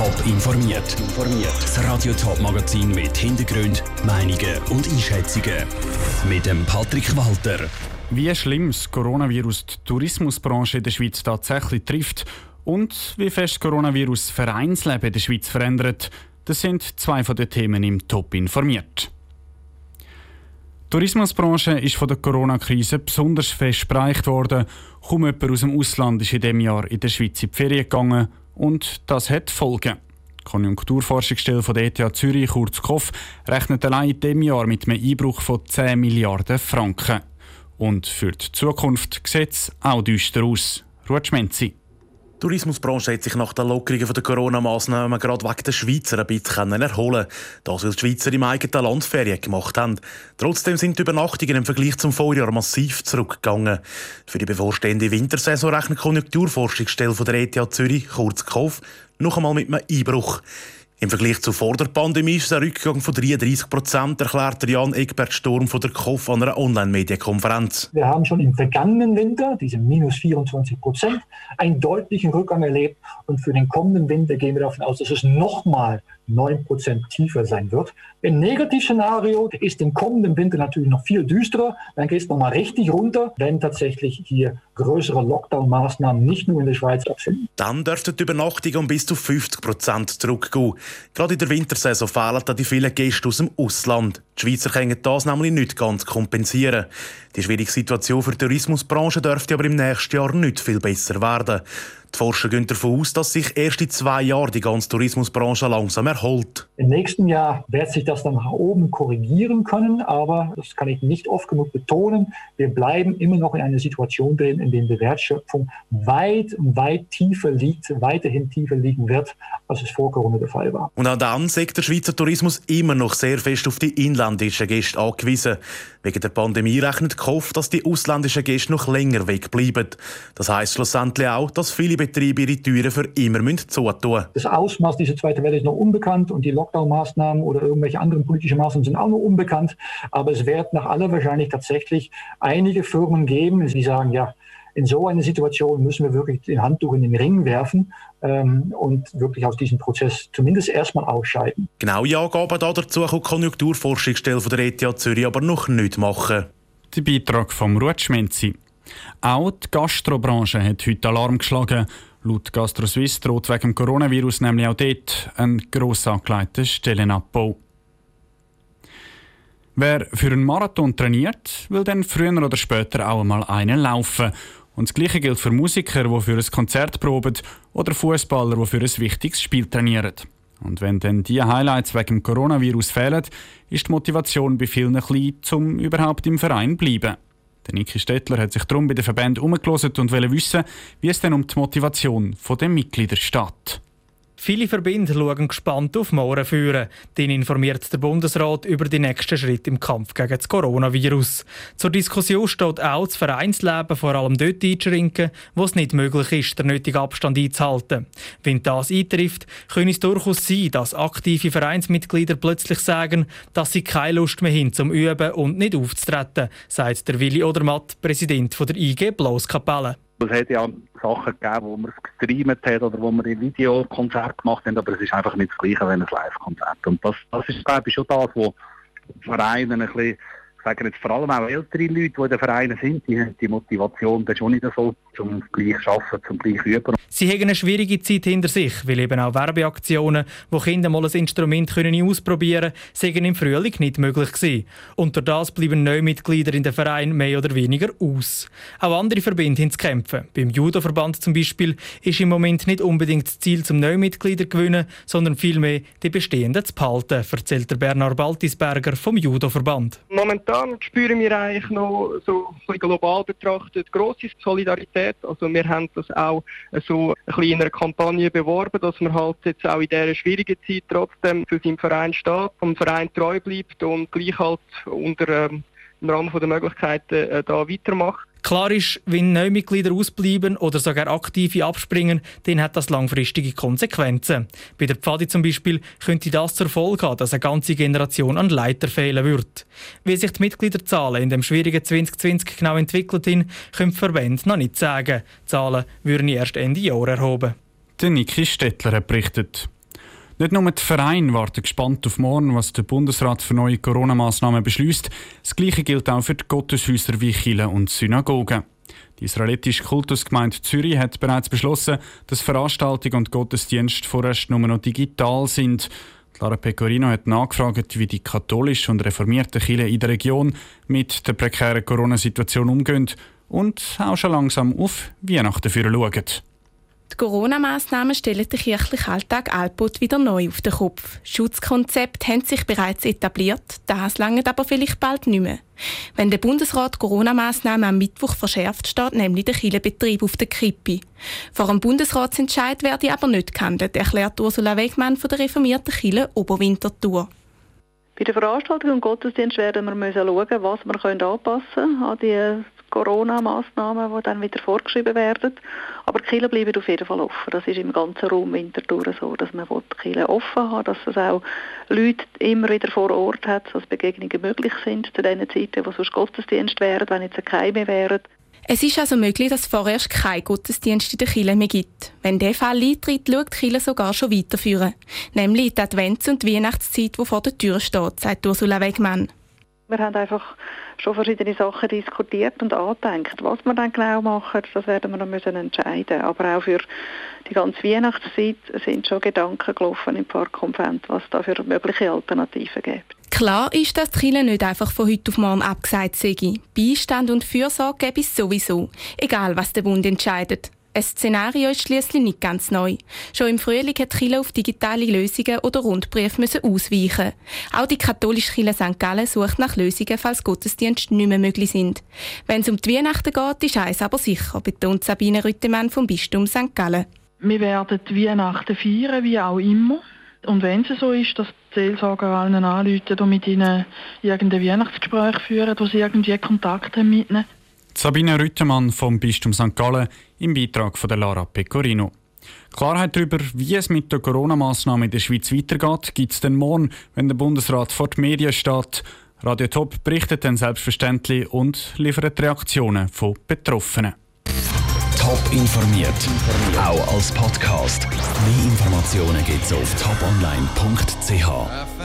Top informiert. Das Radio Top Magazin mit Hintergrund, Meinungen und Einschätzungen mit dem Patrick Walter. Wie schlimm das Coronavirus die Tourismusbranche in der Schweiz tatsächlich trifft und wie fest das Coronavirus das Vereinsleben in der Schweiz verändert, das sind zwei von den Themen im Top informiert. Die Tourismusbranche ist von der Corona-Krise besonders fest bereicht worden. Kaum jemand aus dem Ausland ist in diesem Jahr in der Schweiz in die Ferien gegangen und das hat Folgen. Die Konjunkturforschungsstelle von der ETH Zürich, kurz KOF, rechnet allein in diesem Jahr mit einem Einbruch von 10 Milliarden Franken. Und für die Zukunft sieht es auch düster aus. Ruth Schmenzi. Die Tourismusbranche hat sich nach den Lockerungen der Corona-Massnahmen gerade wegen der Schweizer ein bisschen erholen Das, weil die Schweizer im eigenen Land Ferien gemacht haben. Trotzdem sind die Übernachtungen im Vergleich zum Vorjahr massiv zurückgegangen. Für die bevorstehende Wintersaison rechnet die Konjunkturforschungsstelle der ETH Zürich, kurz KOF, noch einmal mit einem Einbruch. Im Vergleich zu vor der Pandemie ist ein Rückgang von 33 Prozent, erklärt Jan Egbert Sturm von der KOF an einer Online-Medienkonferenz. Wir haben schon im vergangenen Winter, diese minus 24 Prozent, einen deutlichen Rückgang erlebt. Und für den kommenden Winter gehen wir davon aus, dass es nochmal 9 Prozent tiefer sein wird. Im Negativszenario ist im kommenden Winter natürlich noch viel düsterer. Dann geht es nochmal richtig runter, wenn tatsächlich hier größere Lockdown-Maßnahmen nicht nur in der Schweiz stattfinden. Dann dürften die Übernachtungen um bis zu 50 Prozent zurückgehen. Gerade in der Wintersaison fehlen da die vielen Gäste aus dem Ausland. Die Schweizer können das nämlich nicht ganz kompensieren. Die schwierige Situation für die Tourismusbranche dürfte aber im nächsten Jahr nicht viel besser werden. Die Forscher gehen davon aus, dass sich erst in zwei Jahren die ganze Tourismusbranche langsam erholt. Im nächsten Jahr wird sich das dann nach oben korrigieren können, aber das kann ich nicht oft genug betonen. Wir bleiben immer noch in einer Situation drin, in der die Wertschöpfung weit, weit tiefer liegt, weiterhin tiefer liegen wird, als es vor Corona der Fall war. Und auch dann sagt der Schweizer Tourismus immer noch sehr fest auf die inländischen Gäste angewiesen. Wegen der Pandemie rechnet Kopf, dass die ausländischen Gäste noch länger wegbleiben. Das heißt schlussendlich auch, dass viele Betriebe ihre Türen für immer zutun müssen. Das Ausmaß dieser zweiten Welle ist noch unbekannt und die Lockdown-Maßnahmen oder irgendwelche anderen politischen Maßnahmen sind auch noch unbekannt. Aber es wird nach aller Wahrscheinlichkeit tatsächlich einige Firmen geben, die sagen, ja, in so einer Situation müssen wir wirklich den Handtuch in den Ring werfen ähm, und wirklich aus diesem Prozess zumindest erstmal ausscheiden. Genau, ja, Angaben dazu kann die Konjunkturforschungsstelle von der ETH Zürich aber noch nicht machen. Der Beitrag vom Rutschmenzi. Auch die Gastrobranche hat heute Alarm geschlagen. Laut GastroSwiss droht wegen dem Coronavirus nämlich auch dort ein gross angelegter Stellenabbau. Wer für einen Marathon trainiert, will dann früher oder später auch einmal einen laufen. Und das Gleiche gilt für Musiker, die für ein Konzert proben oder Fußballer, die für ein wichtiges Spiel trainieren. Und wenn dann diese Highlights wegen dem Coronavirus fehlen, ist die Motivation bei vielen klein, um überhaupt im Verein zu bleiben. Der Niki Stettler hat sich darum bei den Verbänden umgelost und will wissen, wie es denn um die Motivation der Mitglieder steht. Viele Verbände schauen gespannt auf morgen führen. Den informiert der Bundesrat über die nächsten Schritte im Kampf gegen das Coronavirus. Zur Diskussion steht auch das Vereinsleben vor allem dort einzuschränken, wo es nicht möglich ist, den nötigen Abstand einzuhalten. Wenn das eintrifft, könnte es durchaus sein, dass aktive Vereinsmitglieder plötzlich sagen, dass sie keine Lust mehr haben zum Üben und nicht aufzutreten, sagt der Willi Odermatt, Präsident der IG Blauskapelle. Es hat ja Sachen gegeben, wo man es gestreamt hat oder wo man ein Videokonzert gemacht hat, aber es ist einfach nicht das Gleiche wie ein Live-Konzert. Und das, das ist, glaube ich, schon das, was Vereine ein bisschen sagen jetzt vor allem auch ältere Leute, die in den Vereinen sind, die haben die Motivation dann schon nicht so, zum gleich arbeiten, zum gleich üben. Sie haben eine schwierige Zeit hinter sich, weil eben auch Werbeaktionen, wo Kinder mal ein Instrument können ausprobieren können, im Frühling nicht möglich gewesen. Unter das bleiben neue Mitglieder in den Verein mehr oder weniger aus. Auch andere Verbände haben zu kämpfen. Beim Judo-Verband zum Beispiel ist im Moment nicht unbedingt das Ziel zum neue Mitglieder gewinnen, sondern vielmehr die bestehenden zu behalten, erzählt der Bernhard Baltisberger vom Judo-Verband. Momentan momentan spüren wir eigentlich noch so ein global betrachtet grosse Solidarität. Also wir haben das auch so ein bisschen in einer Kampagne beworben, dass man halt jetzt auch in dieser schwierigen Zeit trotzdem für seinen Verein steht, vom Verein treu bleibt und gleich halt unter ähm, im Rahmen der Möglichkeiten äh, da weitermacht. Klar ist, wenn Neumitglieder ausbleiben oder sogar aktive abspringen, dann hat das langfristige Konsequenzen. Bei der Pfadi zum Beispiel könnte das zur Folge haben, dass eine ganze Generation an Leiter fehlen wird. Wie sich die Mitgliederzahlen in dem schwierigen 2020 genau entwickelt haben, können die Verbände noch nicht sagen. Die Zahlen würden erst Ende Jahr erhoben. Der Niki Stettler hat berichtet. Nicht nur die Vereine warten gespannt auf morgen, was der Bundesrat für neue Corona-Massnahmen beschließt. Das Gleiche gilt auch für die Gotteshäuser wie Kirchen und Synagogen. Die israelitische Kultusgemeinde Zürich hat bereits beschlossen, dass Veranstaltungen und Gottesdienste vorerst nur noch digital sind. Lara Pecorino hat nachgefragt, wie die katholischen und reformierten Kirchen in der Region mit der prekären Corona-Situation umgehen und auch schon langsam auf Weihnachten schauen. Die Corona-Massnahmen stellen den kirchlichen Alltag Alpot wieder neu auf den Kopf. Schutzkonzepte haben sich bereits etabliert, das lange aber vielleicht bald nicht mehr. Wenn der Bundesrat Corona-Massnahmen am Mittwoch verschärft, steht nämlich der Kirchenbetrieb auf der Kippe. Vor dem Bundesratsentscheid werde aber nicht gehandelt, erklärt Ursula Wegmann von der reformierten Kirche Oberwinterthur. Bei der Veranstaltung und Gottesdienst werden wir schauen, was wir anpassen können an die Corona-Massnahmen, die dann wieder vorgeschrieben werden. Aber die Kirchen bleiben auf jeden Fall offen. Das ist im ganzen Raum Winterthur so, dass man die Kirchen offen hat, dass es auch Leute immer wieder vor Ort hat, dass Begegnungen möglich sind zu den Zeiten, wo sonst Gottesdienst wären, wenn jetzt keine wären. Es ist also möglich, dass es vorerst keinen Gottesdienst in der Kirche mehr gibt. Wenn der Fall eintritt, schaut die Kirche sogar schon weiterführen. Nämlich die Advents- und Weihnachtszeit, die vor der Tür steht, sagt Ursula Wegmann. Wir haben einfach schon verschiedene Sachen diskutiert und angedenkt. Was wir dann genau machen, das werden wir noch müssen entscheiden. Aber auch für die ganze Weihnachtszeit sind schon Gedanken gelaufen im Parkkonvent, was da für mögliche Alternativen gibt. Klar ist, dass die Kirche nicht einfach von heute auf morgen abgesagt sei. Beistand und Fürsorge gäbe es sowieso, egal was der Bund entscheidet. Ein Szenario ist schließlich nicht ganz neu. Schon im Frühling hat Chile auf digitale Lösungen oder Rundbriefe müssen ausweichen. Auch die katholische Kirche St. Gallen sucht nach Lösungen, falls Gottesdienste nicht mehr möglich sind. Wenn es um die Weihnachten geht, ist eins aber sicher, betont Sabine Rüttemann vom Bistum St. Gallen. Wir werden die Weihnachten feiern, wie auch immer. Und wenn es so ist, dass die Seelsorger allen anrufen und mit ihnen irgendein Weihnachtsgespräch führen, wo sie irgendwie Kontakt haben mit ihnen, Sabine Rüttemann vom Bistum St. Gallen im Beitrag von der Lara Pecorino. Klarheit darüber, wie es mit der Corona-Massnahme in der Schweiz weitergeht, gibt es dann morgen, wenn der Bundesrat vor die Medien steht. Radio Top berichtet dann selbstverständlich und liefert Reaktionen von Betroffenen. Top informiert, auch als Podcast. Mehr Informationen gibt es auf toponline.ch.